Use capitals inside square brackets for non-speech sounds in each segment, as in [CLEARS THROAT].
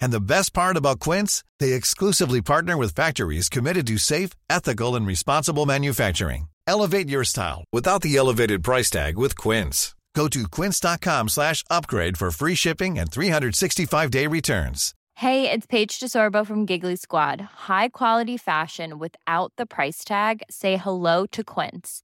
And the best part about Quince, they exclusively partner with factories committed to safe, ethical, and responsible manufacturing. Elevate your style without the elevated price tag with Quince. Go to quince.com slash upgrade for free shipping and 365-day returns. Hey, it's Paige DeSorbo from Giggly Squad. High quality fashion without the price tag. Say hello to Quince.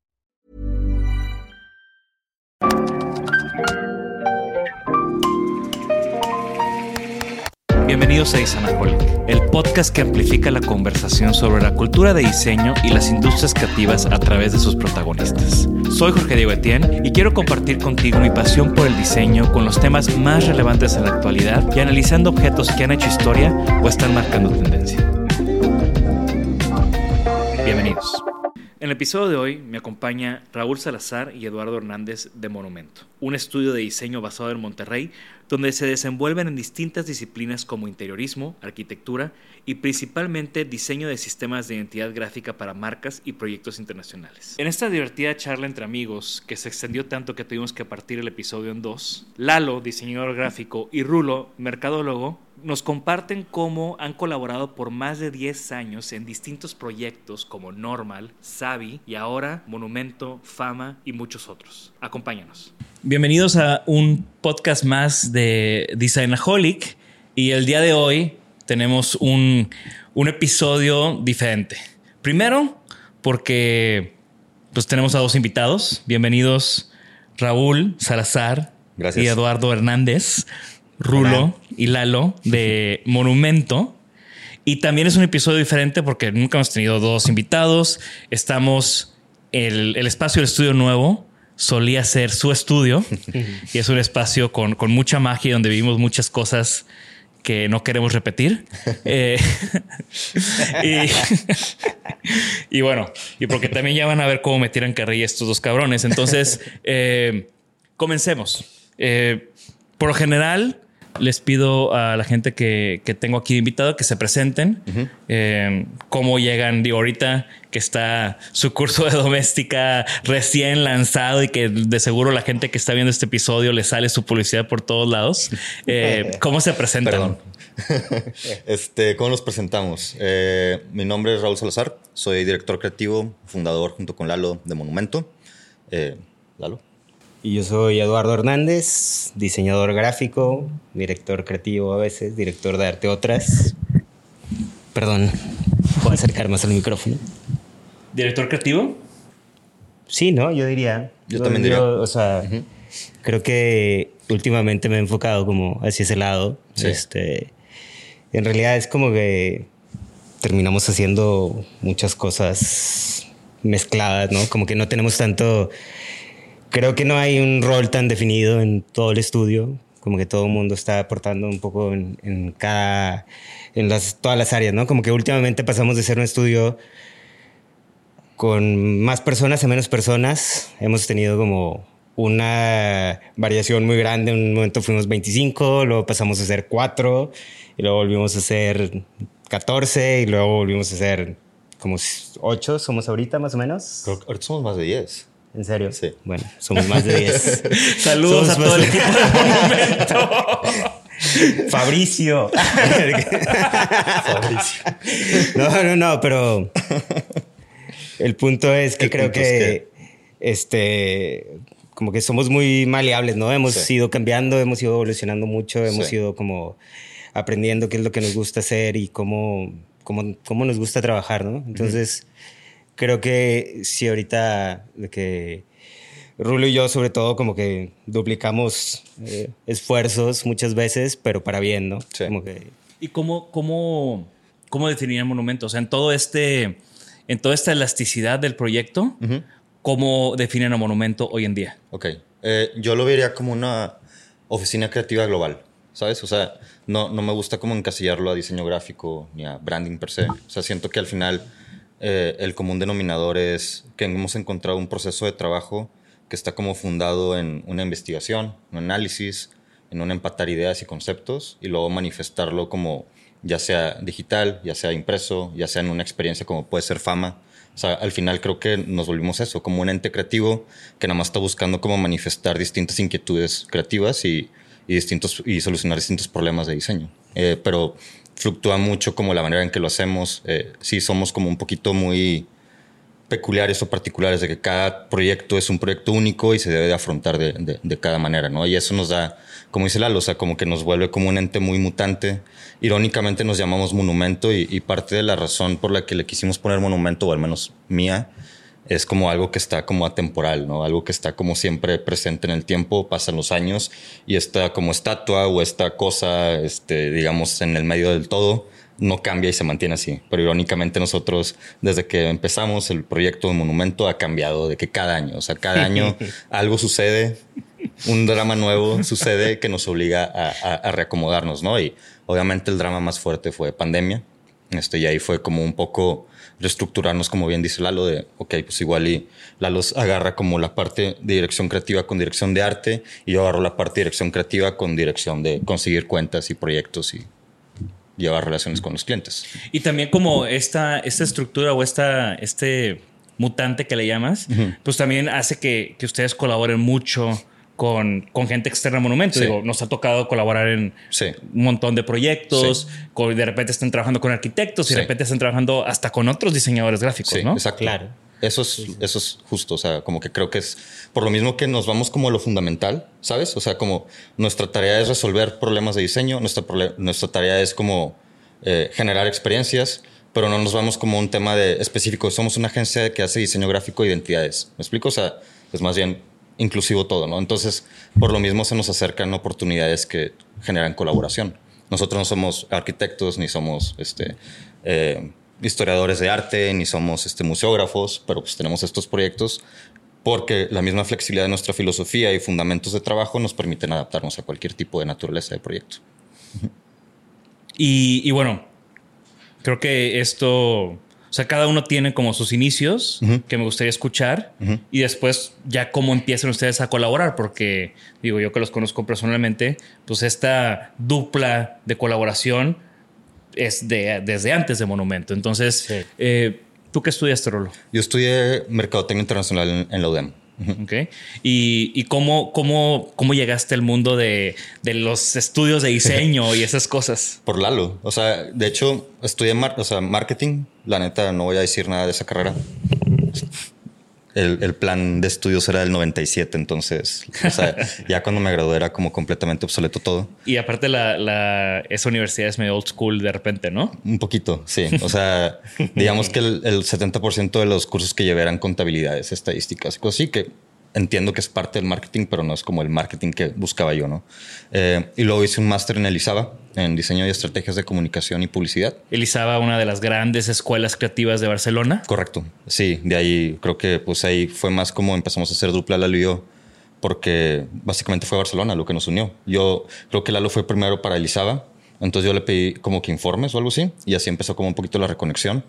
A Isanaholic, el podcast que amplifica la conversación sobre la cultura de diseño y las industrias creativas a través de sus protagonistas. Soy Jorge Diego Etienne y quiero compartir contigo mi pasión por el diseño con los temas más relevantes en la actualidad y analizando objetos que han hecho historia o están marcando tendencia. Bienvenidos. En el episodio de hoy me acompaña Raúl Salazar y Eduardo Hernández de Monumento, un estudio de diseño basado en Monterrey, donde se desenvuelven en distintas disciplinas como interiorismo, arquitectura y principalmente diseño de sistemas de identidad gráfica para marcas y proyectos internacionales. En esta divertida charla entre amigos, que se extendió tanto que tuvimos que partir el episodio en dos, Lalo, diseñador gráfico, y Rulo, mercadólogo, nos comparten cómo han colaborado por más de 10 años en distintos proyectos como Normal, Savi y ahora Monumento, Fama y muchos otros. Acompáñanos. Bienvenidos a un podcast más de Designaholic y el día de hoy tenemos un, un episodio diferente. Primero, porque pues tenemos a dos invitados. Bienvenidos Raúl Salazar Gracias. y Eduardo Hernández. Rulo y Lalo de Monumento. Y también es un episodio diferente porque nunca hemos tenido dos invitados. Estamos, el, el espacio del estudio nuevo solía ser su estudio [LAUGHS] y es un espacio con, con mucha magia donde vivimos muchas cosas que no queremos repetir. [LAUGHS] Eh, [LAUGHS] y, y bueno, y porque también ya van a ver cómo me tiran carrilla estos dos cabrones. Entonces, eh, comencemos. Eh, por lo general, les pido a la gente que, que tengo aquí invitado que se presenten. Eh, cómo llegan, digo, ahorita que está su curso de [LAUGHS] doméstica recién lanzado y que de seguro la gente que está viendo este episodio le sale su publicidad por todos lados. [LAUGHS] Eh, ¿Cómo se presentan? Perdón. [LAUGHS] este, ¿Cómo nos presentamos? Eh, mi nombre es Raúl Salazar, soy director creativo, fundador junto con Lalo de Monumento. Lalo. Y yo soy Eduardo Hernández, diseñador gráfico, director creativo a veces, director de arte otras. Perdón, ¿puedo acercar más al micrófono? ¿Director creativo? Sí, ¿no? Yo diría. Yo también diría. O sea, creo que últimamente me he enfocado como hacia ese lado. Sí. Este, en realidad es como que terminamos haciendo muchas cosas mezcladas, ¿no? Como que no tenemos tanto... Creo que no hay un rol tan definido en todo el estudio, como que todo el mundo está aportando un poco en, en cada, en las, todas las áreas, ¿no? Como que últimamente pasamos de ser un estudio con más personas a menos personas. Hemos tenido como una variación muy grande. En un momento fuimos 25, luego pasamos a ser 4, y luego volvimos a ser 14, y luego volvimos a ser como 8, somos ahorita más o menos. Creo que ahorita somos más de 10. ¿En serio? Sí. Bueno, somos más de 10. [LAUGHS] Saludos Somos a todo el equipo de [LAUGHS] Monumento. Fabricio. Fabricio. No, no, no, pero el punto es que El creo que, es este como que somos muy maleables, ¿no? Hemos Sí. ido cambiando, hemos ido evolucionando mucho, hemos Sí. ido como aprendiendo qué es lo que nos gusta hacer y cómo, cómo, cómo nos gusta trabajar, ¿no? Entonces, creo que si ahorita de que Rulo y yo sobre todo como que duplicamos eh, esfuerzos muchas veces, pero para bien, ¿no? Sí. Como que ¿Y cómo, cómo, cómo definirían monumento? O sea, en todo este, en toda esta elasticidad del proyecto, ¿cómo definen a monumento hoy en día? Ok. Eh, yo lo vería como una oficina creativa global, ¿sabes? O sea, no, no me gusta como encasillarlo a diseño gráfico ni a branding per se. O sea, siento que al final eh, el común denominador es que hemos encontrado un proceso de trabajo que está como fundado en una investigación, un análisis, en un empatar ideas y conceptos y luego manifestarlo como ya sea digital, ya sea impreso, ya sea en una experiencia como puede ser fama. O sea, al final creo que nos volvimos eso, como un ente creativo que nada más está buscando cómo manifestar distintas inquietudes creativas y, y distintos, y solucionar distintos problemas de diseño. Eh, pero fluctúa mucho como la manera en que lo hacemos. Eh, sí, somos como un poquito muy peculiares o particulares de que cada proyecto es un proyecto único y se debe de afrontar de, de- cada manera, ¿no? Y eso nos da, como dice Lalo, o sea, como que nos vuelve como un ente muy mutante. Irónicamente nos llamamos monumento y, y parte de la razón por la que le quisimos poner monumento, o al menos mía, es como algo que está como atemporal, ¿no? Algo que está como siempre presente en el tiempo, pasan los años y esta como estatua o esta cosa, este, digamos, en el medio del todo, no cambia y se mantiene así. Pero irónicamente nosotros, desde que empezamos el proyecto de Monumento, ha cambiado de que cada año, o sea, cada [LAUGHS] año algo sucede, un drama nuevo sucede que nos obliga a, a- a reacomodarnos, ¿no? Y obviamente el drama más fuerte fue pandemia. Este, y ahí fue como un poco reestructurarnos, como bien dice Lalo, de, ok, pues igual y Lalo agarra como la parte de dirección creativa con dirección de arte y yo agarro la parte de dirección creativa con dirección de conseguir cuentas y proyectos y llevar relaciones con los clientes. Y también como esta, esta estructura o esta, este mutante que le llamas, pues también hace que, que ustedes colaboren mucho con, con gente externa a Monumento. Sí. Digo, nos ha tocado colaborar en Sí. un montón de proyectos, con- de repente están trabajando con arquitectos y Sí. de repente están trabajando hasta con otros diseñadores gráficos, Sí, ¿no? exacto. Claro. Eso es, eso es justo, o sea, como que creo que es por lo mismo que nos vamos como a lo fundamental, ¿sabes? O sea, como nuestra tarea es resolver problemas de diseño, nuestra, nuestra tarea es como eh, generar experiencias, pero no nos vamos como a un tema de específico. Somos una agencia que hace diseño gráfico de identidades, ¿me explico? O sea, es más bien inclusivo todo, ¿no? Entonces, por lo mismo se nos acercan oportunidades que generan colaboración. Nosotros no somos arquitectos ni somos este, eh, historiadores de arte ni somos este, museógrafos, pero pues tenemos estos proyectos porque la misma flexibilidad de nuestra filosofía y fundamentos de trabajo nos permiten adaptarnos a cualquier tipo de naturaleza de proyecto. Y, y bueno, creo que esto, o sea, cada uno tiene como sus inicios que me gustaría escuchar y después ya cómo empiezan ustedes a colaborar, porque digo, yo que los conozco personalmente, pues esta dupla de colaboración es de, desde antes de Monumento. Entonces, Sí. eh, ¿tú qué estudiaste, Rolo? Yo estudié Mercadotecnia Internacional en, en la UDEM. Ujú. ¿Ok? ¿Y, y cómo, cómo, cómo llegaste al mundo de, de los estudios de diseño y esas cosas? [LAUGHS] Por Lalo. O sea, de hecho, estudié mar- o sea, marketing. La neta, no voy a decir nada de esa carrera. El, el plan de estudios era del 97, entonces, o sea, [LAUGHS] ya cuando me gradué era como completamente obsoleto todo. Y aparte la, la- esa universidad es medio old school de repente, ¿no? Un poquito, sí. O sea, digamos que el, el 70% de los cursos que llevé eran contabilidades, estadísticas, cosas así que entiendo que es parte del marketing, pero no es como el marketing que buscaba yo, ¿no? Eh, y luego hice un máster en el ISABA, en diseño y estrategias de comunicación y publicidad. Elizaba, una de las grandes escuelas creativas de Barcelona. Correcto. Sí, de ahí creo que pues ahí fue más como empezamos a hacer dupla Lalo y yo, porque básicamente fue Barcelona lo que nos unió. Yo creo que Lalo fue primero para Elizaba, entonces yo le pedí como que informes o algo así, y así empezó como un poquito la reconexión.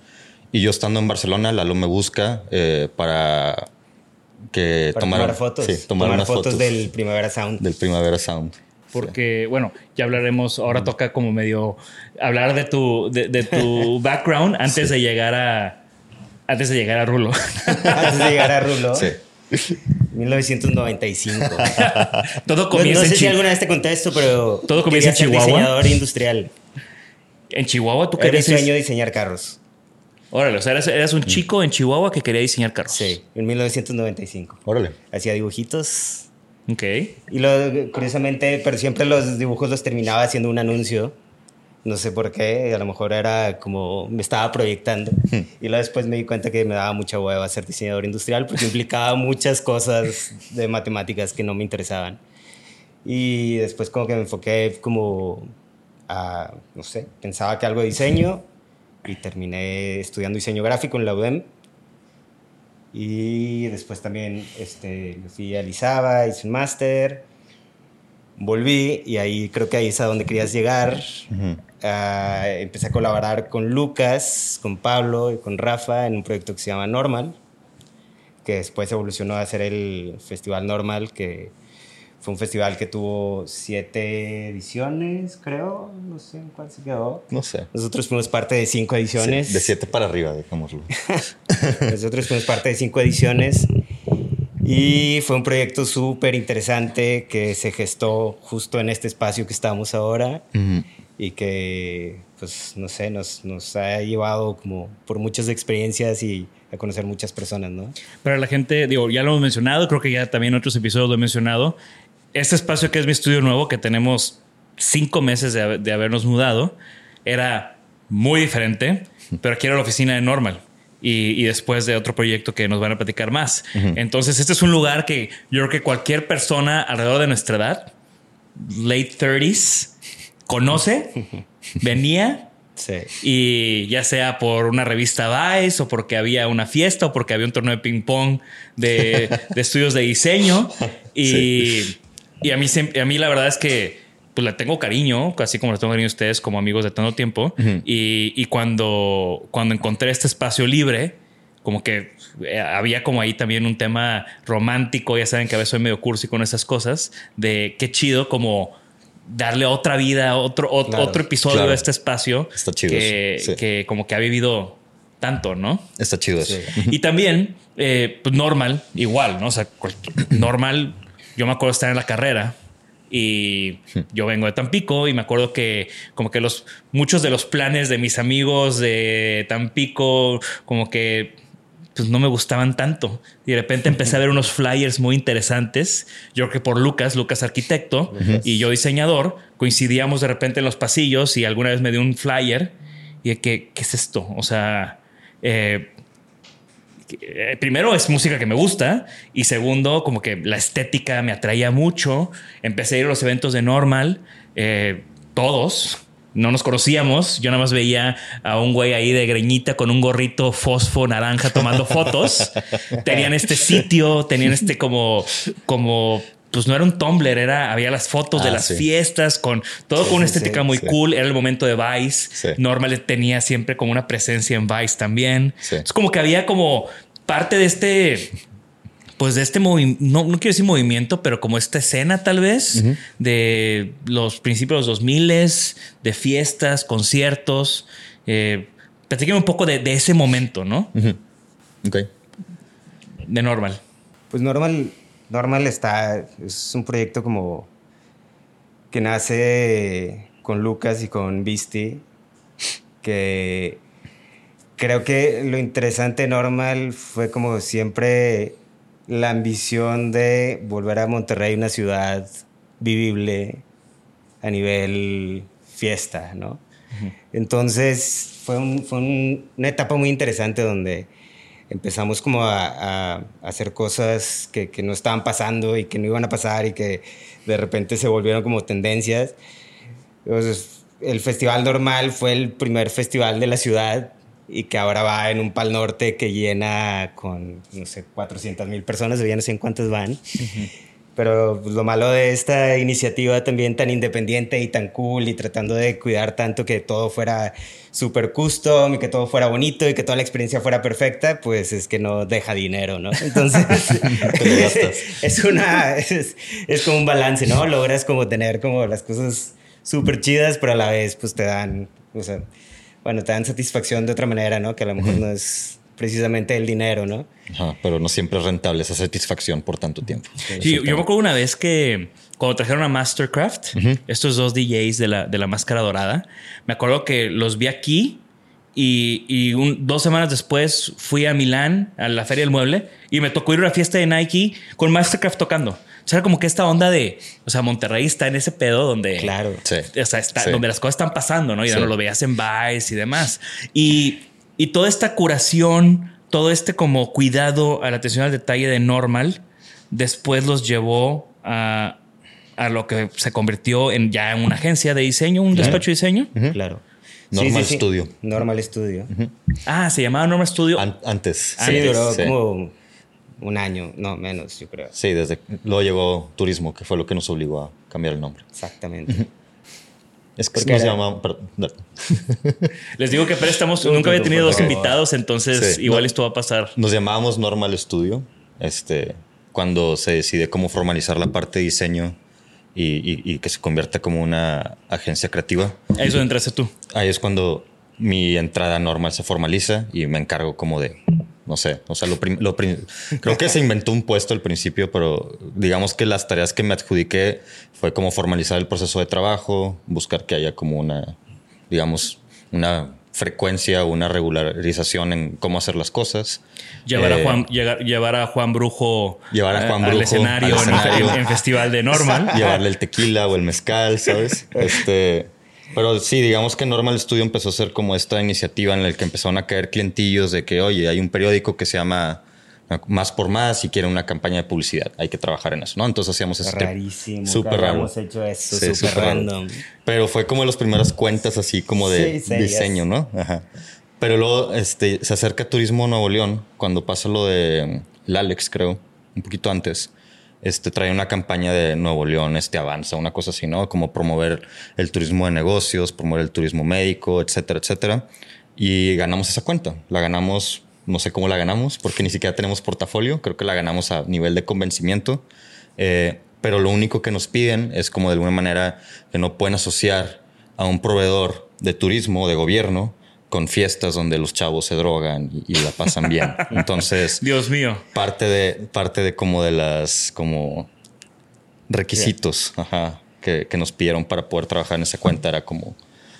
Y yo estando en Barcelona, Lalo me busca eh, para que Para tomar fotos. Sí, tomar, tomar unas fotos, fotos, del Primavera Sound. del Primavera Sound. Porque, bueno, ya hablaremos. Ahora toca como medio hablar de tu, de, de tu [LAUGHS] background antes de llegar a. Antes de llegar a Rulo. [LAUGHS] Antes de llegar a Rulo. Sí. 1995. [LAUGHS] Todo no, comienza no sé en si alguna vez te conté esto, pero ¿Todo comienza en ser Chihuahua? diseñador industrial. En Chihuahua tú Era mi querías... sueño diseñar carros. Órale, o sea, eras, eras un chico en Chihuahua que quería diseñar carros. Sí, en 1995. Órale. Hacía dibujitos. Ok. Y lo, curiosamente, pero siempre los dibujos los terminaba haciendo un anuncio. No sé por qué, a lo mejor era como me estaba proyectando. Y luego después me di cuenta que me daba mucha hueva ser diseñador industrial porque implicaba [LAUGHS] muchas cosas de matemáticas que no me interesaban. Y después como que me enfoqué como a, no sé, pensaba que algo de diseño y terminé estudiando diseño gráfico en la UDEM. Y después también este, me fui a Lizaba, hice un máster, volví y ahí creo que ahí es a donde querías llegar. Ah, empecé a colaborar con Lucas, con Pablo y con Rafa en un proyecto que se llama Normal, que después evolucionó a ser el Festival Normal, que fue un festival que tuvo siete ediciones, creo, no sé en cuál se quedó. No sé. Nosotros fuimos parte de cinco ediciones. De siete para arriba, dejémoslo. Nosotros [LAUGHS] fuimos parte de cinco ediciones y fue un proyecto súper interesante que se gestó justo en este espacio que estamos ahora y que, pues, no sé, nos, nos ha llevado como por muchas experiencias y a conocer muchas personas, ¿no? Para la gente, digo, ya lo hemos mencionado, creo que ya también en otros episodios lo he mencionado. Este espacio que es mi estudio nuevo, que tenemos cinco meses de, de habernos mudado, era muy diferente, pero aquí era la oficina de Normal. Y, y después de otro proyecto que nos van a platicar más. Entonces, este es un lugar que yo creo que cualquier persona alrededor de nuestra edad, late 30s, conoce, [LAUGHS] venía Sí. y ya sea por una revista Vice o porque había una fiesta o porque había un torneo de ping pong de, de estudios de diseño. [LAUGHS] Y, y a, mí, siempre- a mí la verdad es que pues le tengo cariño, así como le tengo cariño a ustedes como amigos de tanto tiempo. y, y cuando, cuando encontré este espacio libre, como que eh, había como ahí también un tema romántico, ya saben que a veces soy medio cursi con esas cosas, de qué chido como darle otra vida, otro, ot- Claro, otro episodio claro. a este espacio Está chido que, sí. que como que ha vivido tanto, ¿no? Está chido eso. Y también, eh, pues normal, igual, ¿no? O sea, normal, yo me acuerdo estar en la carrera y yo vengo de Tampico y me acuerdo que como que los muchos de los planes de mis amigos de Tampico como que pues no me gustaban tanto. Y de repente empecé a ver unos flyers muy interesantes. Yo creo que por Lucas, Lucas arquitecto y yo diseñador, coincidíamos de repente en los pasillos y alguna vez me dio un flyer y de que, ¿qué es esto? O sea, eh, eh, primero es música que me gusta y segundo como que la estética me atraía mucho. Empecé a ir a los eventos de Normal, eh, todos. No nos conocíamos, yo nada más veía a un güey ahí de greñita con un gorrito fosfo naranja tomando fotos. [LAUGHS] tenían este sitio, tenían este como, como, pues no era un Tumblr, era, había las fotos de Ah, las sí. fiestas con todo con una estética sí, muy sí. cool. Era el momento de Vice. Sí. Normal tenía siempre como una presencia en Vice también. Sí. Es como que había como parte de este, pues de este movimiento, no, no quiero decir movimiento, pero como esta escena tal vez de los principios de los 2000 de fiestas, conciertos. Eh, platíqueme un poco de, de ese momento, ¿no? Ok. De normal. Pues Normal, Normal está, es un proyecto como que nace con Lucas y con Visti, que creo que lo interesante de Normal fue como siempre la ambición de volver a Monterrey una ciudad vivible a nivel fiesta, ¿no? Entonces fue, un- fue un- una etapa muy interesante donde empezamos como a, a hacer cosas que, que no estaban pasando y que no iban a pasar y que de repente se volvieron como tendencias. Entonces, el festival normal fue el primer festival de la ciudad y que ahora va en un Pal Norte que llena con, no sé, 400 mil personas, o ya no sé en cuántas van. Pero pues, lo malo de esta iniciativa también tan independiente y tan cool y tratando de cuidar tanto que todo fuera súper custom y que todo fuera bonito y que toda la experiencia fuera perfecta, pues es que no deja dinero, ¿no? Entonces, [LAUGHS] [LAUGHS] es una, es, es como un balance, ¿no? Logras como tener como las cosas súper chidas, pero a la vez pues te dan, o sea, bueno, te dan satisfacción de otra manera, ¿no? Que a lo mejor no es precisamente el dinero, ¿no? Ajá, pero no siempre es rentable esa satisfacción por tanto tiempo. Sí, yo me acuerdo una vez que cuando trajeron a Mastercraft, estos dos DJs de la, de la máscara dorada, me acuerdo que los vi aquí y, y un- dos semanas después fui a Milán, a la Feria del Mueble, y me tocó ir a una fiesta de Nike con Mastercraft tocando. O sea, era como que esta onda de, o sea, Monterrey está en ese pedo donde, Claro. Sí. o sea, está, Sí. donde las cosas están pasando, ¿no? Y ya Sí. no lo veías en Vice y demás. Y, y toda esta curación, todo este como cuidado a la atención al detalle de Normal, después los llevó a, a lo que se convirtió en ya en una agencia de diseño, un despacho de diseño. Claro. Normal Studio. Normal Studio. Ah, se llamaba Normal Studio. An- antes. Sí, duró sí. como un año, no menos, yo creo. Sí, desde luego llegó turismo, que fue lo que nos obligó a cambiar el nombre. Exactamente. Es que Porque perdón. [LAUGHS] Les digo que Tú, nunca había tenido dos invitados, entonces Sí. igual No. esto va a pasar. Nos llamábamos Normal Studio. Este, cuando se decide cómo formalizar la parte de diseño y, y- y que se convierta como una agencia creativa. Ahí es donde entraste tú. Ahí es cuando mi entrada normal se formaliza y me encargo como de, no sé, o sea, lo, lo creo que se inventó un puesto al principio, pero digamos que las tareas que me adjudiqué fue como formalizar el proceso de trabajo, buscar que haya como una, digamos, una frecuencia o una regularización en cómo hacer las cosas. Llevar, Eh, a Juan, llegar- llevar a Juan Brujo, Llevar a eh, Juan al, Brujo escenario, al en- escenario. En, en festival de Normal. llevarle el tequila o el mezcal, ¿sabes? [LAUGHS] Este, pero sí, digamos que Normal Studio empezó a ser como esta iniciativa en la que empezaron a caer clientillos de que, oye, hay un periódico que se llama Más por Más y quiere una campaña de publicidad. Hay que trabajar en eso, ¿no? Entonces hacíamos tipo- Rarísimo. Súper raro. hayamos hecho eso, súper random. Pero fue como de las primeras cuentas así como de Sí, diseño, ¿no? Ajá. Pero luego este, se acerca Turismo Nuevo León cuando pasa lo de el Alex, creo, un poquito antes. Este trae una campaña de Nuevo León, este avanza, una cosa así, ¿no? Como promover el turismo de negocios, promover el turismo médico, etcétera, etcétera. Y ganamos esa cuenta. La ganamos, no sé cómo la ganamos, porque ni siquiera tenemos portafolio. Creo que la ganamos a nivel de convencimiento. Eh, pero lo único que nos piden es como de alguna manera que no pueden asociar a un proveedor de turismo, de gobierno, con fiestas donde los chavos se drogan y, y la pasan bien. [LAUGHS] Entonces, Dios mío. parte de, parte de como de las como requisitos ajá, que, que nos pidieron para poder trabajar en esa cuenta era como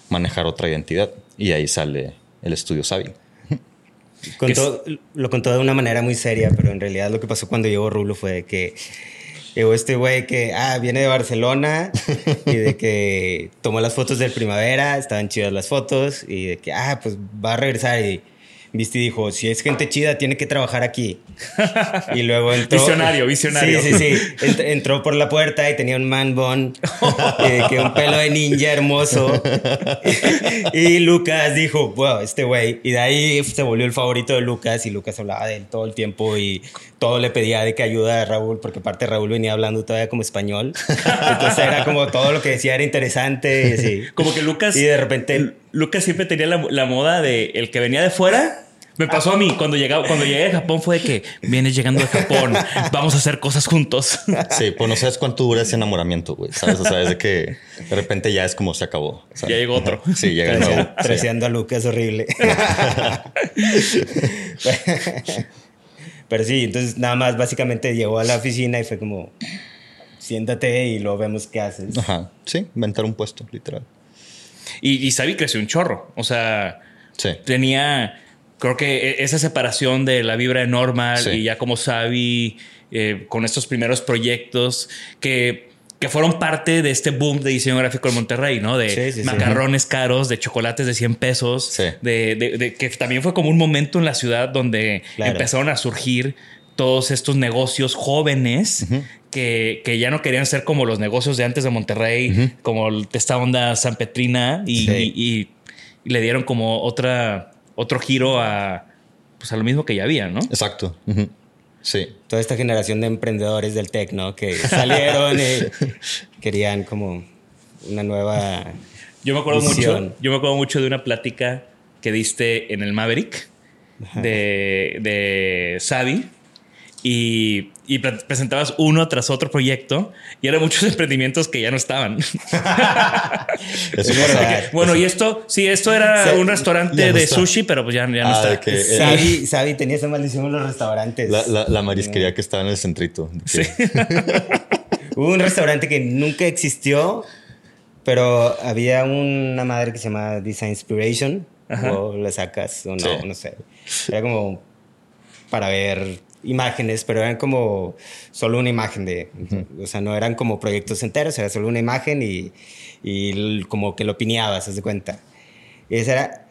manejar otra identidad. Y ahí sale el estudio Sabi. Contó- lo contó de una manera muy seria, pero en realidad lo que pasó cuando llegó Rulo fue que llegó este güey que ah, viene de Barcelona y de que tomó las fotos del primavera, estaban chidas las fotos y de que ah, pues va a regresar y viste y dijo, si es gente chida tiene que trabajar aquí. Y luego [LAUGHS] entró Visionario, visionario. Sí, sí, sí. Ent- entró por la puerta y tenía un man bun de [LAUGHS] que un pelo de ninja hermoso. [LAUGHS] y Lucas dijo, wow, este güey. Y de ahí se volvió el favorito de Lucas y Lucas hablaba de él todo el tiempo y todo le pedía de que ayuda a Raúl, porque aparte Raúl venía hablando todavía como español. Entonces era como todo lo que decía era interesante y así. Como que Lucas. Y de repente Lucas siempre tenía la, la moda de el que venía de fuera. Me pasó a mí cuando llegaba, cuando llegué de Japón fue de que vienes llegando de Japón, vamos a hacer cosas juntos. [LAUGHS] Sí, pues no sabes cuánto dura ese enamoramiento, güey. ¿Sabes? O sea, es de que de repente ya es como se acabó. Sea, Ya llegó otro. Sí, llega el nuevo. Trece- Sí. treceando a Lucas [LAUGHS] horrible. Pero sí, entonces nada más básicamente llegó a la oficina y fue como, siéntate y luego vemos qué haces. Ajá. Sí, inventar un puesto, literal. Y, y creció un chorro. O sea, Sí. tenía, creo que e- esa separación de la vibra de normal Sí. y ya como Sabi eh, con estos primeros proyectos que, que fueron parte de este boom de diseño gráfico en Monterrey, ¿no? De Sí, sí, sí. macarrones caros, de chocolates de 100 pesos, Sí. de, de- de- que también fue como un momento en la ciudad donde Claro. empezaron a surgir todos estos negocios jóvenes que, que ya no querían ser como los negocios de antes de Monterrey, como el- esta onda San Petrina y, Sí. y- y- y le dieron como otra, otro giro a, pues a lo mismo que ya había, ¿no? Exacto. Sí. Toda esta generación de emprendedores del tech, ¿no? Que salieron y [LAUGHS] querían como una nueva... Yo me acuerdo Visión. mucho, yo me acuerdo mucho de una plática que diste en el Maverick de, de Xavi y, y pre- presentabas uno tras otro proyecto y eran muchos [LAUGHS] emprendimientos que ya no estaban. [LAUGHS] Eso [LAUGHS] verdad. bueno, y esto, sí, esto era Sí, un restaurante de sushi, pero pues ya, ya no Ah, está. de que- eh, Sabi, Sabi tenía esa maldición en los restaurantes. La, la- la marisquería que estaba en el centrito. que- Hubo un restaurante que nunca existió, pero había una madre que se llama Design Inspiration. Ajá. O la sacas o no, Sí. no sé. Era como para ver imágenes, pero eran como solo una imagen de... O sea, no eran como proyectos enteros, era solo una imagen y, y como que lo pineabas, haz de cuenta. Y esa era...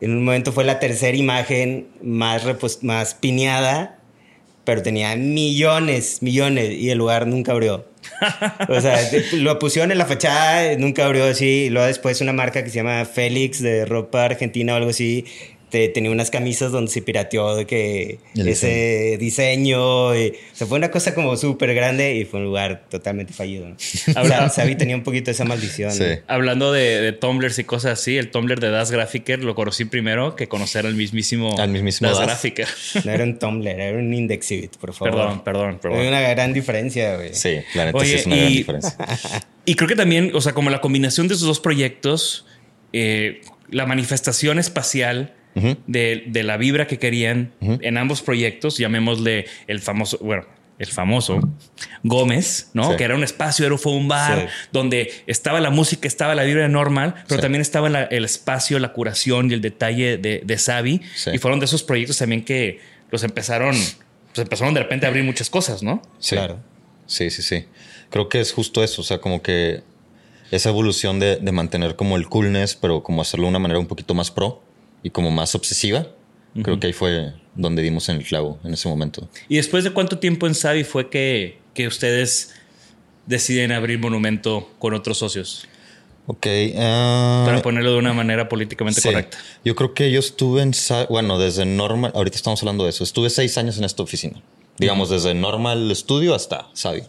En un momento fue la tercera imagen más, más pineada, pero tenía millones, millones, y el lugar nunca abrió. [LAUGHS] O sea, lo pusieron en la fachada, nunca abrió así. Y luego después una marca que se llama Félix de ropa argentina o algo así. Te- tenía unas camisas donde se pirateó de que El ese diseño. y- o sea, fue una cosa como súper grande y fue un lugar totalmente fallido. ¿no? [LAUGHS] Ahora- Sabi tenía un poquito esa maldición. Sí. Hablando de, de Tumblrs y cosas así, el Tumblr de Das Graphicer lo conocí primero que conocer al mismísimo, Al mismísimo Das, Das. ¿no? [LAUGHS] No era un Tumblr, era un Indexhibit, por favor. Perdón, perdón, perdón. Hay una gran diferencia, güey. Sí, la neta Oye, sí es una y- gran diferencia. [LAUGHS] Y creo que también, o sea, como la combinación de esos dos proyectos, eh, la manifestación espacial de, de la vibra que querían en ambos proyectos, llamémosle el famoso, bueno, el famoso Gómez, ¿no? Sí. Que era un espacio, era fue un bar Sí. donde estaba la música, estaba la vibra normal, pero Sí. también estaba la- el espacio, la curación y el detalle de, de Xavi. Sí. Y fueron de esos proyectos también que los empezaron, pues empezaron de repente a abrir muchas cosas, ¿no? Sí. Claro. Sí, sí, sí. Creo que es justo eso, o sea, como que esa evolución de, de mantener como el coolness, pero como hacerlo de una manera un poquito más pro y como más obsesiva. Creo que ahí fue donde dimos en el clavo en ese momento. ¿Y después de cuánto tiempo en Savi fue que, que ustedes deciden abrir Monumento con otros socios? Ok. ah, Para ponerlo de una manera políticamente sí. correcta. Yo creo que yo estuve en, bueno, desde Normal, ahorita estamos hablando de eso, estuve seis años en esta oficina. Digamos, desde Normal Studio hasta Savi.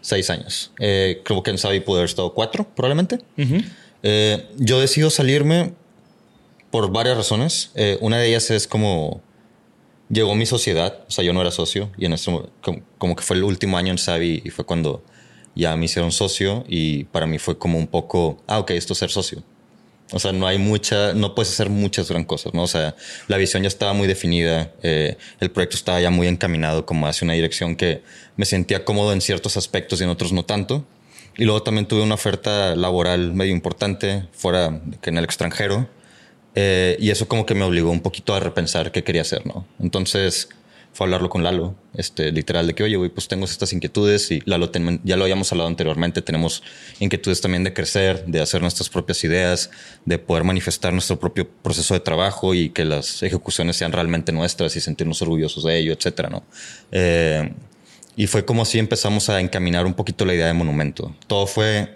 Seis años. Eh, creo que en Savi pude haber estado cuatro, probablemente. Eh, yo decido salirme por varias razones. Eh, una de ellas es como llegó mi sociedad, o sea, yo no era socio y en este, mo- como, que fue el último año en Savi y fue cuando ya me hicieron socio y para mí fue como un poco, ah, ok, esto es ser socio. O sea, no hay mucha, no puedes hacer muchas gran cosas, ¿no? O sea, la visión ya estaba muy definida, eh, el proyecto estaba ya muy encaminado como hacia una dirección que me sentía cómodo en ciertos aspectos y en otros no tanto. Y luego también tuve una oferta laboral medio importante fuera que en el extranjero. Eh, y eso como que me obligó un poquito a repensar qué quería hacer, ¿no? Entonces fue a hablarlo con Lalo, este, literal, de que, oye, güey, pues tengo estas inquietudes y Lalo, ya lo habíamos hablado anteriormente, tenemos inquietudes también de crecer, de hacer nuestras propias ideas, de poder manifestar nuestro propio proceso de trabajo y que las ejecuciones sean realmente nuestras y sentirnos orgullosos de ello, etcétera, ¿no? Eh, y fue como así empezamos a encaminar un poquito la idea de monumento. Todo fue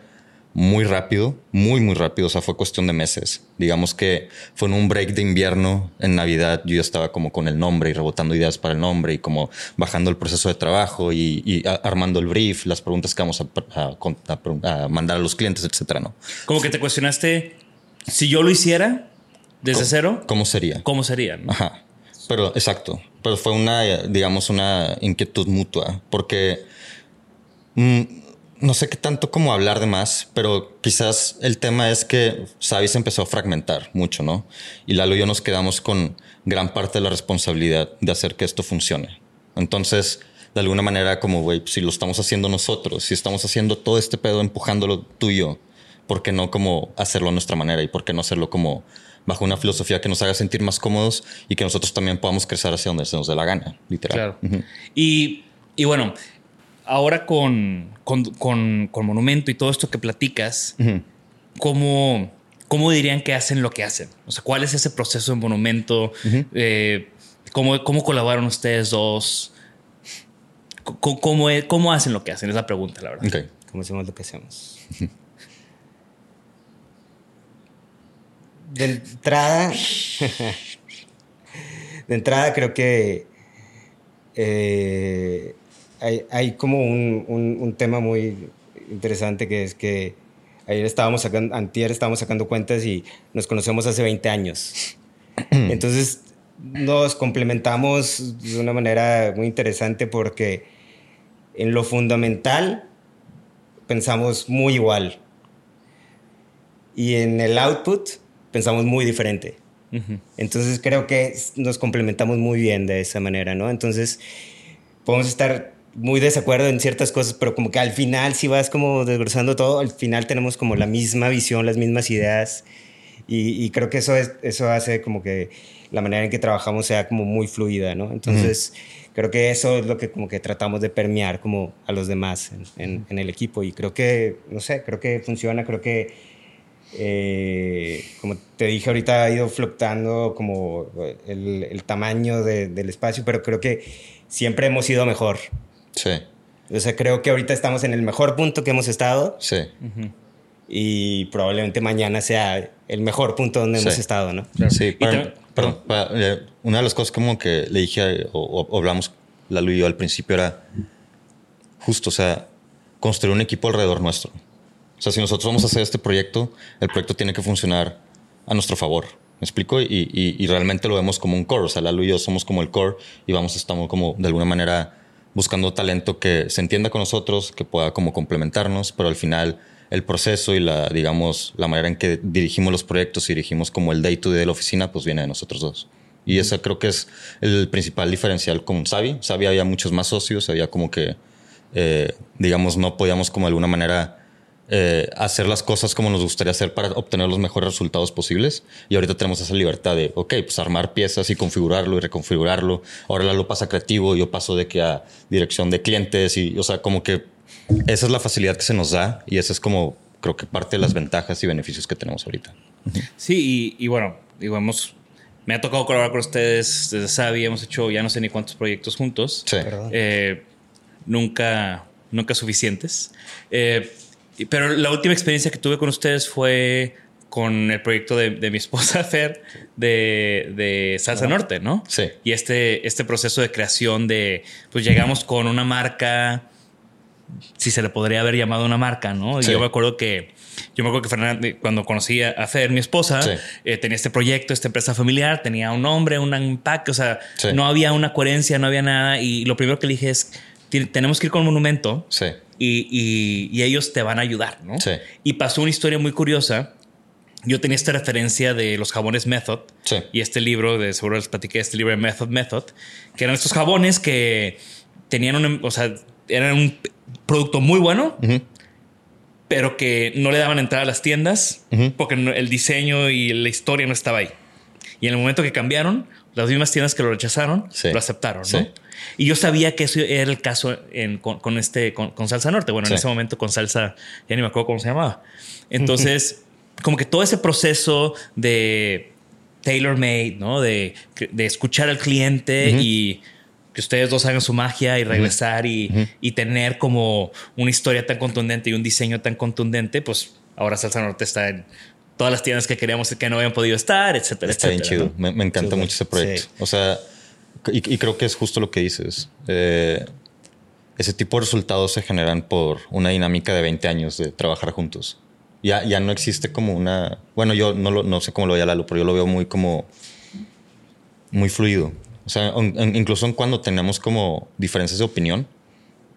muy rápido, muy, muy rápido. O sea, fue cuestión de meses. Digamos que fue en un break de invierno, en Navidad, yo ya estaba como con el nombre y rebotando ideas para el nombre y como bajando el proceso de trabajo y, armando el brief, las preguntas que vamos a, a- a- a mandar a los clientes, etcétera, ¿no? Como que te cuestionaste, si yo lo hiciera desde ¿Cómo- cero, ¿Cómo sería? ¿cómo sería? no? Ajá. Pero, exacto. Pero fue una, digamos, una inquietud mutua. Porque mm, no sé qué tanto como hablar de más, pero quizás el tema es que Savi se empezó a fragmentar mucho, ¿no? Y Lalo y yo nos quedamos con gran parte de la responsabilidad de hacer que esto funcione. Entonces, de alguna manera, como, güey, si lo estamos haciendo nosotros, si estamos haciendo todo este pedo empujándolo tú y yo, ¿por qué no como hacerlo a nuestra manera y por qué no hacerlo como bajo una filosofía que nos haga sentir más cómodos y que nosotros también podamos crecer hacia donde se nos dé la gana, literal. Claro. y, y bueno, ahora con, con, con- con Monumento y todo esto que platicas, ¿cómo, cómo dirían que hacen lo que hacen? O sea, ¿cuál es ese proceso en Monumento? Eh, ¿cómo, ¿Cómo colaboran ustedes dos? ¿Cómo, cómo, es- cómo hacen lo que hacen? Es la pregunta, la verdad. Ok. ¿Cómo hacemos lo que hacemos? [LAUGHS] De entrada, [LAUGHS] de entrada creo que eh, hay, hay como un, un- un tema muy interesante que es que ayer estábamos sacando, antier estábamos sacando cuentas y nos conocemos hace 20 años. [CLEARS THROAT] Entonces, nos complementamos de una manera muy interesante porque en lo fundamental pensamos muy igual y en el output pensamos muy diferente. Entonces creo que nos complementamos muy bien de esa manera, ¿no? Entonces podemos estar muy desacuerdo en ciertas cosas, pero como que al final si vas como desglosando todo, al final tenemos como la misma visión, las mismas ideas y, creo que eso, es, eso hace como que la manera en que trabajamos sea como muy fluida, ¿no? Entonces creo que eso es lo que como que tratamos de permear como a los demás en, en el equipo y creo que, no sé, creo que funciona, creo que eh, como te dije ahorita ha ido fluctuando como el, el tamaño de, del espacio, pero creo que siempre hemos ido mejor. Sí. O sea, creo que ahorita estamos en el mejor punto que hemos estado. Sí. Y probablemente mañana sea el mejor punto donde hemos estado, ¿no? Sí, perdón, eh, una de las cosas como que le dije o, o hablamos la y yo al principio era justo, o sea, construir un equipo alrededor nuestro. O sea, si nosotros vamos a hacer este proyecto, el proyecto tiene que funcionar a nuestro favor. ¿Me explico? Y, realmente lo vemos como un core. O sea, Lalo y yo somos como el core y vamos, estamos como de alguna manera buscando talento que se entienda con nosotros, que pueda como complementarnos, pero al final el proceso y la, digamos, la manera en que dirigimos los proyectos y dirigimos como el day to day de la oficina, pues viene de nosotros dos. Y ese creo que es el principal diferencial con Savi. Savi había muchos más socios, había como que, eh, digamos, no podíamos como de alguna manera eh, hacer las cosas como nos gustaría hacer para obtener los mejores resultados posibles. Y ahorita tenemos esa libertad de, ok, pues armar piezas y configurarlo y reconfigurarlo. Ahora la lo pasa creativo, yo paso de que a dirección de clientes y, o sea, como que esa es la facilidad que se nos da y esa es como, creo que parte de las ventajas y beneficios que tenemos ahorita. Sí, y, bueno, digo, me ha tocado colaborar con ustedes desde Savi, hemos hecho ya no sé ni cuántos proyectos juntos. Sí. Eh, nunca, nunca suficientes. Eh, pero la última experiencia que tuve con ustedes fue con el proyecto de, mi esposa [LAUGHS] Fer de, Salsa Norte, ¿no? Sí. Y este, este proceso de creación de, pues llegamos con una marca, si se le podría haber llamado una marca, ¿no? Y yo me acuerdo que, yo me acuerdo que Fernanda, cuando conocí a Fer, mi esposa, eh, tenía este proyecto, esta empresa familiar, tenía un nombre, un impacto, o sea, no había una coherencia, no había nada. Y lo primero que le dije es, tenemos que ir con un monumento. Sí y, ellos te van a ayudar, ¿no? Sí. Y pasó una historia muy curiosa. Yo tenía esta referencia de los jabones Method sí. y este libro, de seguro les platiqué, este libro de Method Method, que eran estos jabones que tenían un, o sea, eran un producto muy bueno, pero que no le daban entrada a las tiendas porque el diseño y la historia no estaba ahí. Y en el momento que cambiaron, las mismas tiendas que lo rechazaron lo aceptaron, ¿no? Y yo sabía que eso era el caso con, este, con, Salsa Norte. Bueno, en ese momento con Salsa, ya ni me acuerdo cómo se llamaba. Entonces, [LAUGHS] como que todo ese proceso de tailor made, ¿no? De, escuchar al cliente y que ustedes dos hagan su magia y regresar y, tener como una historia tan contundente y un diseño tan contundente, pues ahora Salsa Norte está en todas las tiendas que queríamos que no habían podido estar, etcétera, está Bien chido. Me, encanta mucho ese proyecto. O sea, y, creo que es justo lo que dices. Eh, ese tipo de resultados se generan por una dinámica de 20 años de trabajar juntos. Ya, ya no existe como una... Bueno, yo no, no sé cómo lo veía Lalo, pero yo lo veo muy como... Muy fluido. O sea, incluso en cuando tenemos como diferencias de opinión,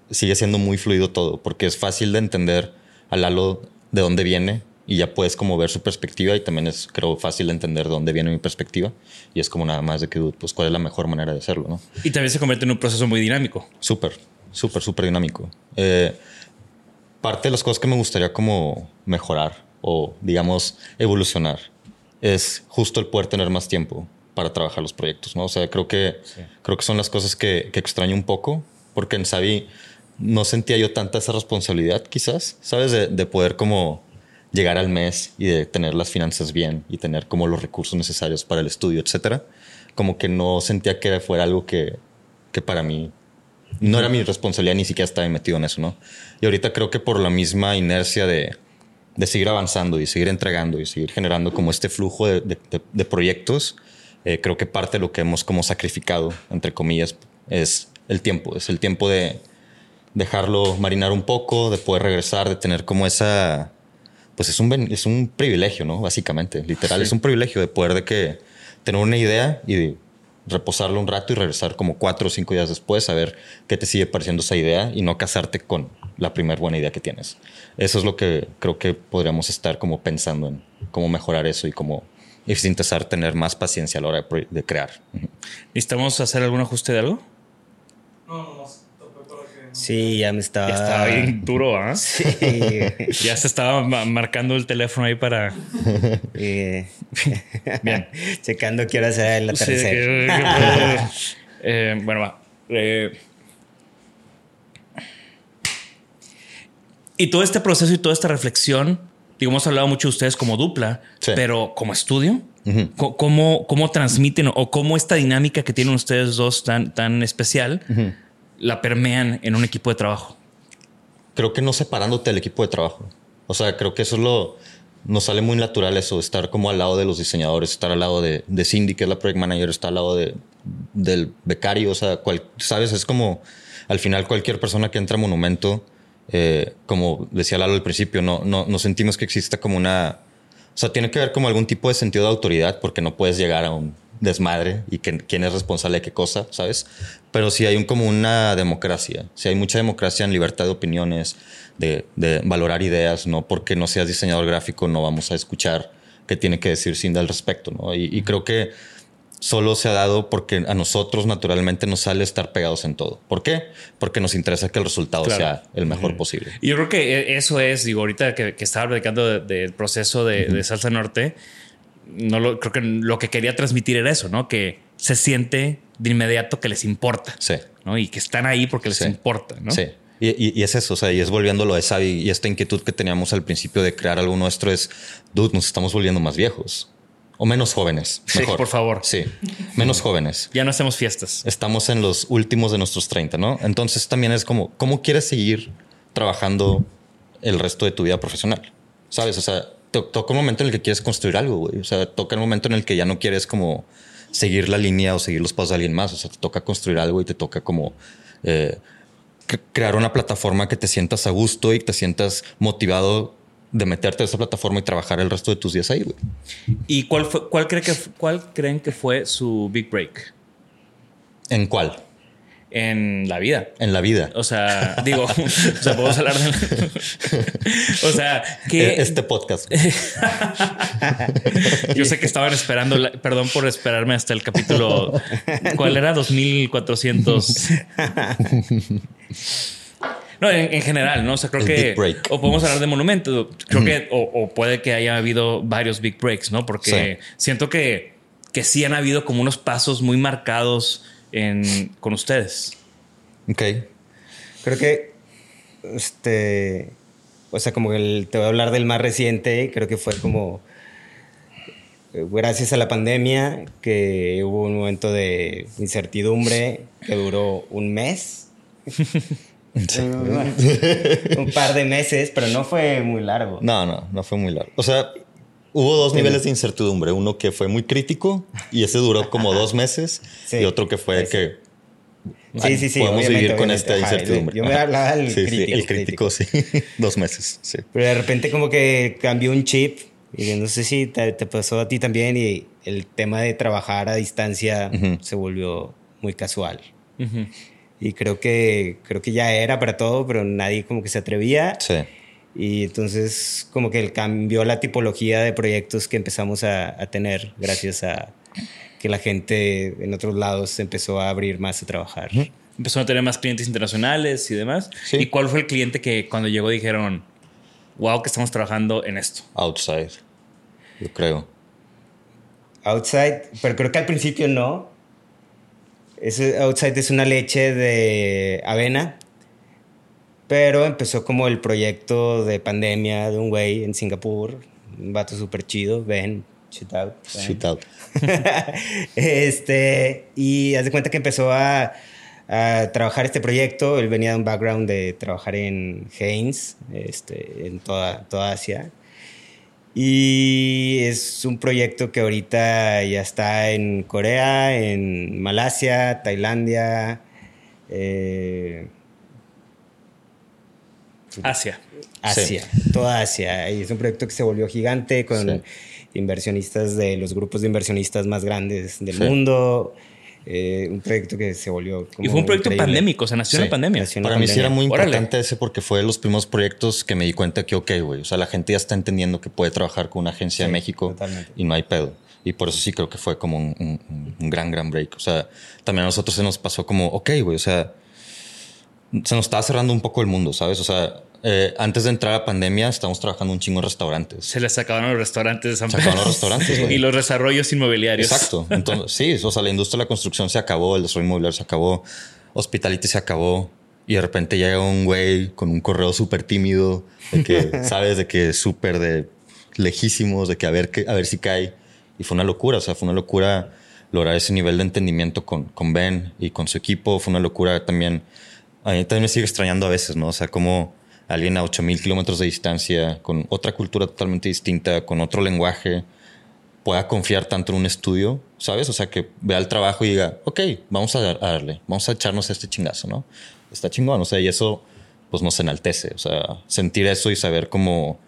sigue siendo muy fluido todo, porque es fácil de entender a Lalo de dónde viene y ya puedes como ver su perspectiva y también es creo fácil de entender de dónde viene mi perspectiva y es como nada más de que pues cuál es la mejor manera de hacerlo, ¿no? Y también se convierte en un proceso muy dinámico. Súper, súper, súper dinámico. Eh, parte de las cosas que me gustaría como mejorar o digamos evolucionar es justo el poder tener más tiempo para trabajar los proyectos, ¿no? O sea, creo que, creo que son las cosas que, que extraño un poco porque en Savi no sentía yo tanta esa responsabilidad quizás, ¿sabes? De, de poder como llegar al mes y de tener las finanzas bien y tener como los recursos necesarios para el estudio, etcétera, como que no sentía que fuera algo que, que para mí no era mi responsabilidad, ni siquiera estaba metido en eso, ¿no? Y ahorita creo que por la misma inercia de, de seguir avanzando y seguir entregando y seguir generando como este flujo de, de, proyectos, eh, creo que parte de lo que hemos como sacrificado, entre comillas, es el tiempo, es el tiempo de dejarlo marinar un poco, de poder regresar, de tener como esa pues es un, es un privilegio, ¿no? Básicamente, literal, es un privilegio de poder de que tener una idea y reposarlo un rato y regresar como cuatro o cinco días después a ver qué te sigue pareciendo esa idea y no casarte con la primera buena idea que tienes. Eso es lo que creo que podríamos estar como pensando en cómo mejorar eso y cómo eficientizar, tener más paciencia a la hora de, de crear. ¿Necesitamos hacer algún ajuste de algo? Sí, ya me estaba. Ya estaba bien duro, ¿ah? [LAUGHS] Sí. [LAUGHS] Ya se estaba ma- marcando el teléfono ahí para. Eh, Bien. [LAUGHS] Checando qué hora será Sí, que- que- Eh, bueno, va. Eh, y todo este proceso y toda esta reflexión, digo, hemos hablado mucho de ustedes como dupla, Sí. pero como estudio, ¿cómo, ¿cómo transmiten o cómo esta dinámica que tienen ustedes dos tan, tan especial la permean en un equipo de trabajo? creo que no separándote del equipo de trabajo. O sea, creo que eso es lo. Nos sale muy natural eso, estar como al lado de los diseñadores, estar al lado de, Cindy, que es la project manager, estar al lado de, del becario. O sea, sabes, es como al final cualquier persona que entra a Monumento, eh, como decía Lalo al principio, no, no, no sentimos que exista como una. O sea, tiene que ver como algún tipo de sentido de autoridad, porque no puedes llegar a un desmadre y que, quién es responsable de qué cosa, ¿sabes? Pero sí hay un, como una democracia, sí hay mucha democracia en libertad de opiniones, de, de valorar ideas, no porque no seas diseñador gráfico no vamos a escuchar qué tiene que decir Cindy al respecto, ¿no? Y, y creo que solo se ha dado porque a nosotros naturalmente nos sale estar pegados en todo. ¿Por qué? Porque nos interesa que el resultado Claro. sea el mejor posible. Y yo creo que e- eso es, digo, ahorita que, que estaba platicando de- del proceso de, de Salsa Norte, no lo, creo que lo que quería transmitir era eso, ¿no? Que se siente de inmediato que les importa, Sí. ¿no? Y que están ahí porque les Sí. importa, ¿no? Sí. Y, y- y es eso, o sea, y es volviéndolo a esa y, y esta inquietud que teníamos al principio de crear algo nuestro es, dude, nos estamos volviendo más viejos o menos jóvenes. Sí, mejor. por favor. Sí, menos jóvenes. Ya no hacemos fiestas. Estamos en los últimos de nuestros 30, ¿no? Entonces también es como, ¿cómo quieres seguir trabajando el resto de tu vida profesional? ¿Sabes? O sea, toca un momento en el que quieres construir algo, güey. O sea, toca el momento en el que ya no quieres como seguir la línea o seguir los pasos de alguien más. O sea, te toca construir algo y te toca como eh, cre- crear una plataforma que te sientas a gusto y que te sientas motivado de meterte a esa plataforma y trabajar el resto de tus días ahí, güey. ¿Y cuál, fue, cuál, cree que, cuál creen que fue su big break ¿En cuál? En la vida? En la vida. O sea, digo, [LAUGHS] o sea, podemos hablar de... [LAUGHS] o sea, que... Este podcast. [LAUGHS] Yo sé que estaban esperando, la- perdón por esperarme hasta el capítulo. ¿Cuál era? 2400. No, en, en general, ¿no? O sea, creo El que. O podemos hablar de monumento. Creo que. O, o puede que haya habido varios big breaks, ¿no? Porque siento que, que sí han habido como unos pasos muy marcados en, con ustedes. Ok. Creo que, este, o sea, como el, te voy a hablar del más reciente, creo que fue como, eh, gracias a la pandemia, que hubo un momento de incertidumbre que duró un mes. [LAUGHS] un par de meses, pero no fue muy largo. No, no, no fue muy largo. O sea, hubo dos niveles de incertidumbre. Uno que fue muy crítico y ese duró como dos meses. [LAUGHS] Sí, y otro que fue ese. que Sí, sí, sí. podemos vivir con obviamente. esta Ajá, incertidumbre. Yo me hablaba [LAUGHS] del Sí, sí, crítico. el crítico, sí. [LAUGHS] dos meses, sí. Pero de repente como que cambió un chip y no sé si te, te pasó a ti también y el tema de trabajar a distancia Ujú. se volvió muy casual. Y creo que, creo que ya era para todo, pero nadie como que se atrevía. Sí. Y entonces como que cambió la tipología de proyectos que empezamos a, a tener gracias a que la gente en otros lados empezó a abrir más a trabajar. Empezaron a tener más clientes internacionales y demás. Sí. ¿Y cuál fue el cliente que cuando llegó dijeron, wow, que estamos trabajando en esto? Outside, yo creo. Outside, pero creo que al principio no. Ese Outside es una leche de avena. Pero empezó como el proyecto de pandemia de un güey en Singapur. Un vato súper chido. Ven, shoot out. ven. Shoot out. [LAUGHS] este, y haz de cuenta que empezó a, a trabajar este proyecto. Él venía de un background de trabajar en Haynes, este, en toda, toda Asia. Y es un proyecto que ahorita ya está en Corea, en Malasia, Tailandia. eh, Asia. Asia, toda Asia. Y es un proyecto que se volvió gigante con Sí. inversionistas de los grupos de inversionistas más grandes del Sí. mundo. Eh, un proyecto que se volvió. y fue un proyecto increíble. pandémico, o sea, nació en Sí. la pandemia. Nació Para mí sí era pandemia. muy Órale. importante ese porque fue de los primeros proyectos que me di cuenta que, ok, güey, o sea, la gente ya está entendiendo que puede trabajar con una agencia de Sí, México totalmente. y no hay pedo. Y por eso sí creo que fue como un, un- un gran, gran break. O sea, también a nosotros se nos pasó como, ok, güey, o sea, se nos estaba cerrando un poco el mundo, ¿sabes? O sea, eh, antes de entrar a pandemia estábamos trabajando un chingo en restaurantes. Se les acabaron los restaurantes de San Se Pedro. acabaron los restaurantes, güey. y los desarrollos inmobiliarios. Exacto. Entonces, sí, o sea, la industria de la construcción se acabó, el desarrollo inmobiliario se acabó, hospitality se acabó. Y de repente llega un güey con un correo súper tímido, de que, [LAUGHS] ¿sabes? De que súper de lejísimos, de que a ver, qué- a ver si cae. Y fue una locura, o sea, fue una locura lograr ese nivel de entendimiento con, con Ben y con su equipo. Fue una locura también. A mí también me sigue extrañando a veces, ¿no? O sea, como alguien a 8000 kilómetros de distancia, con otra cultura totalmente distinta, con otro lenguaje, pueda confiar tanto en un estudio, ¿sabes? O sea, que vea el trabajo y diga, ok, vamos a, dar- a darle, vamos a echarnos este chingazo, ¿no? Está chingón, o sea, y eso pues nos enaltece, o sea, sentir eso y saber como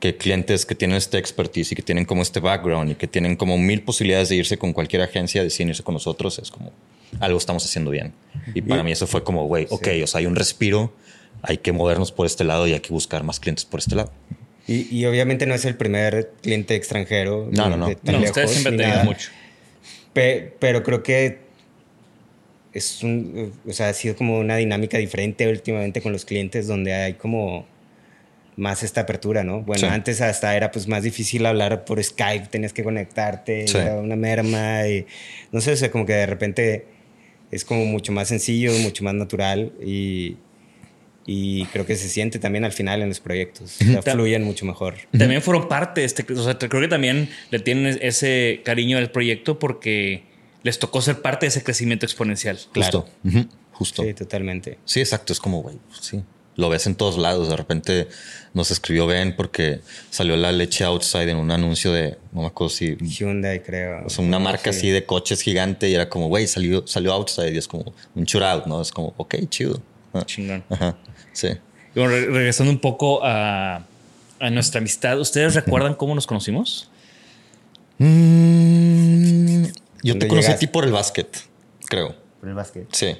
que clientes que tienen este expertise y que tienen como este background y que tienen como mil posibilidades de irse con cualquier agencia, deciden irse con nosotros, es como algo estamos haciendo bien. Y para mí eso fue como, güey, ok, o sea, hay un respiro, hay que movernos por este lado y hay que buscar más clientes por este lado. Y, y obviamente no es el primer cliente extranjero. No, no, no. No, lejos, ustedes siempre tenían mucho. Pe- pero creo que es un, o sea, ha sido como una dinámica diferente últimamente con los clientes donde hay como más esta apertura, ¿no? Bueno, Sí. antes hasta era pues más difícil hablar por Skype, tenías que conectarte, Sí. era una merma y no sé, o sea, como que de repente es como mucho más sencillo, mucho más natural y, y creo que se siente también al final en los proyectos, o sea, fluyen mucho mejor. También fueron parte de este. O sea, creo que también le tienen ese cariño al proyecto porque les tocó ser parte de ese crecimiento exponencial. Claro. Justo. Ujú, Justo. Sí, totalmente. Sí, exacto. Es como, güey, sí. Lo ves en todos lados. De repente nos escribió Ben porque salió la leche outside en un anuncio de, no me acuerdo si, Hyundai, creo. o sea, una marca Sí. así de coches gigante y era como, güey, salió, salió outside y es como un shootout, ¿no? Es como, ok, chido. Ah, Chingón. Ajá. Sí. Y bueno, re- regresando un poco a, a nuestra amistad, ¿ustedes recuerdan cómo nos conocimos? Mm, yo ¿Dónde te conocí a ti por el básquet, creo. Por el básquet. Sí.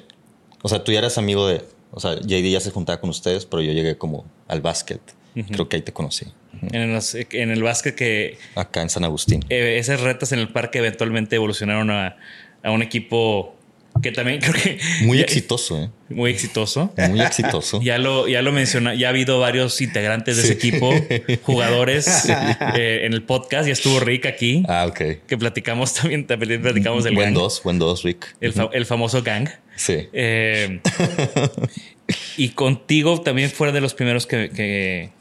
O sea, tú ya eras amigo de. O sea, JD ya se juntaba con ustedes, pero yo llegué como al básquet. Creo que ahí te conocí. En, los- en el básquet que Acá en San Agustín. eh, esas retas en el parque eventualmente evolucionaron a, a un equipo que también creo que Muy ya- exitoso, ¿eh? muy exitoso. Muy exitoso. [LAUGHS] Ya lo, ya lo menciona, ya ha habido varios integrantes de ese Sí. equipo, [LAUGHS] jugadores eh, en el podcast. Ya estuvo Rick aquí, Ah, ok. que platicamos también, también platicamos del Buen gang, dos, buen dos, Rick. el, fa- el famoso gang. Sí. Eh, [LAUGHS] y contigo también fuera de los primeros que, que,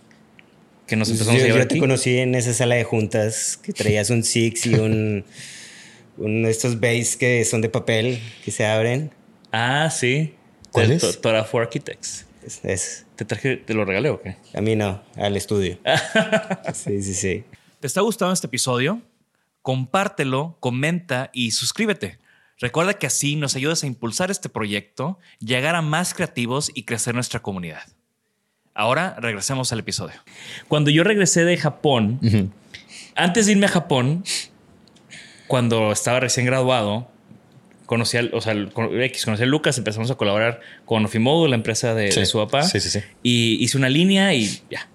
que nos empezamos yo, a llevar yo te conocí en esa sala de juntas que traías un Six y un, [LAUGHS] de estos bays que son de papel que se abren. Ah, sí. ¿Cuál Del es? To- Tora for Architects. Es, es- ¿Te traje, te lo regalé o qué? a mí no, al estudio. [LAUGHS] sí, sí, sí. ¿Te está gustando este episodio? Compártelo, comenta y suscríbete. Recuerda que así nos ayudas a impulsar este proyecto, llegar a más creativos y crecer nuestra comunidad. Ahora regresemos al episodio. Cuando yo regresé de Japón, antes de irme a Japón, cuando estaba recién graduado, conocí al, o sea, con- X, conocí a Lucas, empezamos a colaborar con Ofimodo, la empresa de, Sí. de su papá. Sí, sí, sí. Y hice una línea y ya.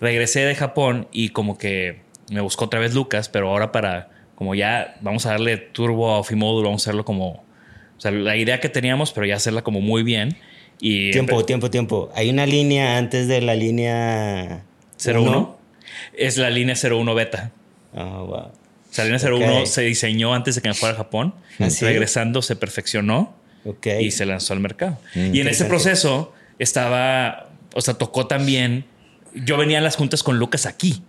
Regresé de Japón y como que me buscó otra vez Lucas, pero ahora para, como ya vamos a darle turbo a Ofimodo, vamos a hacerlo como, o sea, la idea que teníamos, pero ya hacerla como muy bien. Y Tiempo, tiempo, tiempo. Hay una línea antes de la línea 01 es la línea 01 beta. Ah, wow. O sea, la línea 01 Ok. se diseñó antes de que me fuera a Japón. ¿Ah, sí? Regresando se perfeccionó Ok. y se lanzó al mercado. Mm, y en ese proceso estaba, o sea, tocó también. Yo venía a las juntas con Lucas aquí,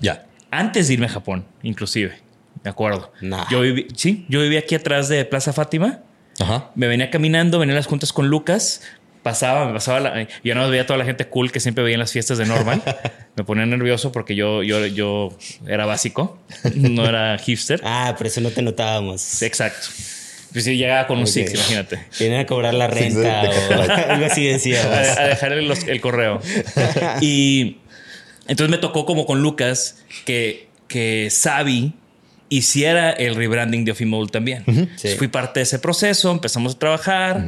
Ya. antes de irme a Japón, inclusive. Me acuerdo. Nah. Yo viví, sí, yo vivía aquí atrás de Plaza Fátima. Ajá. Me venía caminando, venía a las juntas con Lucas. Pasaba, me pasaba la. Yo no veía a toda la gente cool que siempre veía en las fiestas de Normal. [LAUGHS] me ponía nervioso porque yo, yo, yo era básico, no era hipster. [LAUGHS] Ah, por eso no te notábamos. Exacto. Pues sí, llegaba con un. Six, imagínate. Vienen a cobrar la renta o [LAUGHS] algo así decíamos. A, a dejarle los- el correo. Y entonces me tocó como con Lucas que, que Xavi hiciera el rebranding de Ofimol también. Fui parte de ese proceso, empezamos a trabajar.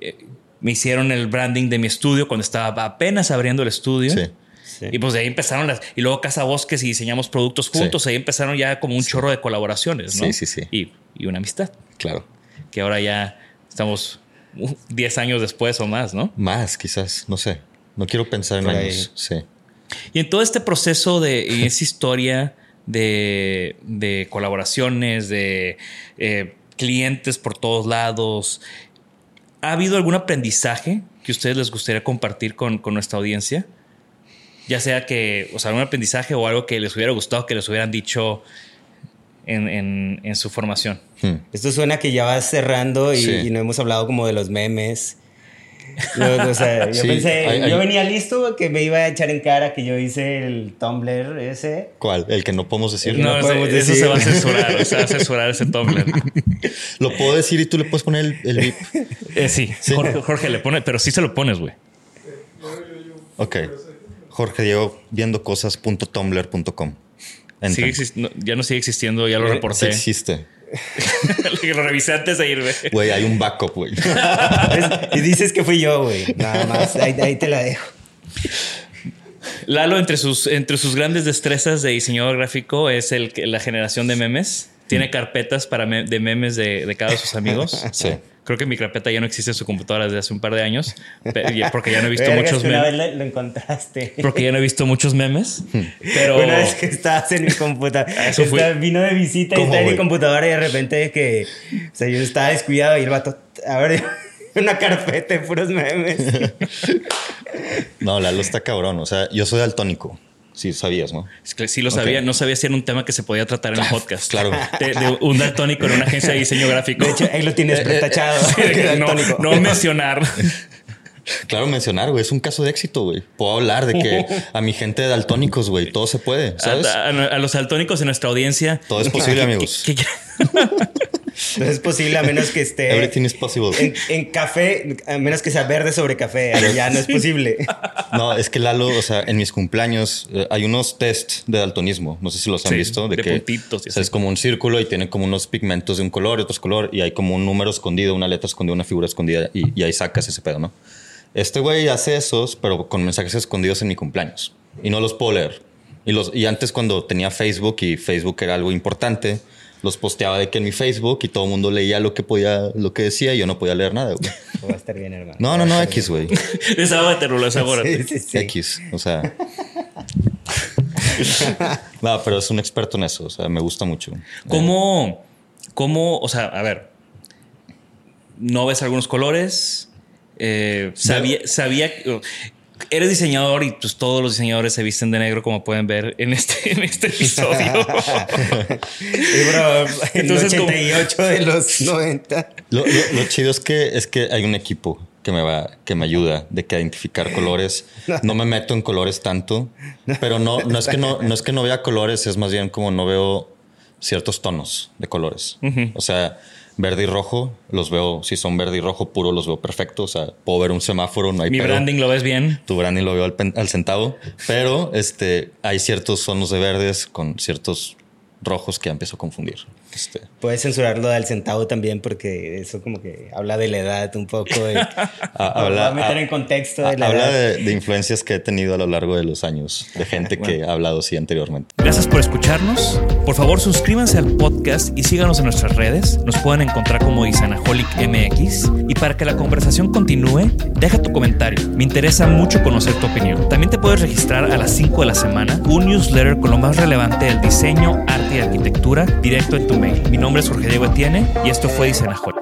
Eh, me hicieron el branding de mi estudio cuando estaba apenas abriendo el estudio. Sí. Y pues de ahí empezaron las. Y luego Casa Bosques y diseñamos productos juntos. Ahí empezaron ya como un chorro de colaboraciones, ¿no? Sí, sí, sí. Y, y una amistad. Claro. Que ahora ya estamos uh, 10 años después o más, ¿no? Más, quizás, no sé. No quiero pensar en años. Sí. Y en todo este proceso de esa historia de, de colaboraciones, de eh, clientes por todos lados, ¿ha habido algún aprendizaje que a ustedes les gustaría compartir con, con nuestra audiencia? Ya sea que, o sea, algún aprendizaje o algo que les hubiera gustado que les hubieran dicho en, en- en su formación. Hmm. Esto suena que ya vas cerrando y, Sí. y no hemos hablado como de los memes. Yo, o sea, yo Sí, pensé, hay- hay- yo venía listo que me iba a echar en cara que yo hice el Tumblr ese. ¿Cuál? El que no podemos decir. No ese- podemos eso decir. se va a censurar, o sea, va a censurar ese Tumblr. Lo puedo decir y tú le puedes poner el, el beep. Eh, sí, Jorge, Jorge le pone, pero sí se lo pones, güey. Ok. Jorge Diego viendo cosas.tumblr.com. Sigue no, ya no sigue existiendo, ya lo Eh, Sí reporté. [LAUGHS] lo revisé antes de irme. Güey, hay un backup, güey. y dices que fui yo, güey. Nada más, ahí, ahí te la dejo. Lalo, entre sus, entre sus grandes destrezas de diseñador gráfico, es el, la generación de memes. Tiene carpetas para me- de memes de, de cada de sus amigos. Sí. Creo que mi carpeta ya no existe en su computadora desde hace un par de años, porque ya no he visto muchos que una vez memes. lo, lo encontraste. Porque ya no he visto muchos memes. Pero Una vez que estabas en mi computadora. [LAUGHS] Eso fue- Estaba- Vino de visita y ¿Cómo, estaba en mi computadora y de repente que... O sea, yo estaba descuidado y el vato... A ver, [LAUGHS] una carpeta de puros memes. [LAUGHS] No, Lalo está cabrón. O sea, yo soy daltónico. Sí, sabías, ¿no? es que sí lo sabía, no sabía si era un tema que se podía tratar en el podcast. claro. De, de un daltónico en una agencia de diseño gráfico. De hecho, ahí lo tienes [LAUGHS] pretachado. [LAUGHS] No, no mencionar. [LAUGHS] Claro, mencionar, güey. Es un caso de éxito, güey. Puedo hablar de que a mi gente de daltónicos, güey, todo se puede, ¿sabes? A, a- a los daltónicos en nuestra audiencia. Todo es posible, ¿Qué- amigos. qué- qué- No es posible a menos que esté... Everything is possible. En, en café, a menos que sea verde sobre café. ya no es posible. No, es que Lalo, o sea, en mis cumpleaños eh, hay unos test de daltonismo. No sé si los han Sí, visto. de que, puntitos y o sea, así. es como un círculo y tiene como unos pigmentos de un color y otros color y hay como un número escondido, una letra escondida, una figura escondida y, y ahí sacas ese pedo, ¿no? Este güey hace esos, pero con mensajes escondidos en mi cumpleaños y no los puedo leer. Y, los, y antes cuando tenía Facebook y Facebook era algo importante, los posteaba de que en mi Facebook y todo el mundo leía lo que podía, lo que decía y yo no podía leer nada, güey. Va a estar bien, hermano. No, no, no, X, güey. [LAUGHS] [LAUGHS] Sí, sí, sí. X, o sea. [LAUGHS] no, pero es un experto en eso, o sea, me gusta mucho. ¿Cómo, cómo, o sea, a ver, no ves algunos colores? Eh, sabía, sabía, eres diseñador y pues todos los diseñadores se visten de negro, como pueden ver en este, en este episodio. [LAUGHS] Bro, en Entonces, como- 88 de los 90. Lo, lo- lo chido es que es que hay un equipo que me va, que me ayuda de que a identificar colores. No me meto en colores tanto, pero no, no es que no, no es que no vea colores, es más bien como no veo ciertos tonos de colores. O sea, verde y rojo los veo, si son verde y rojo puro, los veo perfecto. O sea, puedo ver un semáforo, no hay Mi pedo. branding lo ves bien. tu branding lo veo al, pen- al centavo, pero este, hay ciertos tonos de verdes con ciertos rojos que empiezo a confundir. Este, Puedes censurarlo al centavo también porque eso como que habla de la edad un poco. y- [LAUGHS] a- Va a meter a- en contexto de la habla edad. de, de influencias que he tenido a lo largo de los años, de gente que ha hablado así anteriormente. Gracias por escucharnos. Por favor, suscríbanse al podcast y síganos en nuestras redes. Nos pueden encontrar como Isanaholic MX. Y para que la conversación continúe, deja tu comentario. Me interesa mucho conocer tu opinión. También te puedes registrar a las 5 de la semana un newsletter con lo más relevante del diseño, arte y arquitectura directo en tu mail. Mi nombre es Jorge Diego Etienne y esto fue Isanaholic.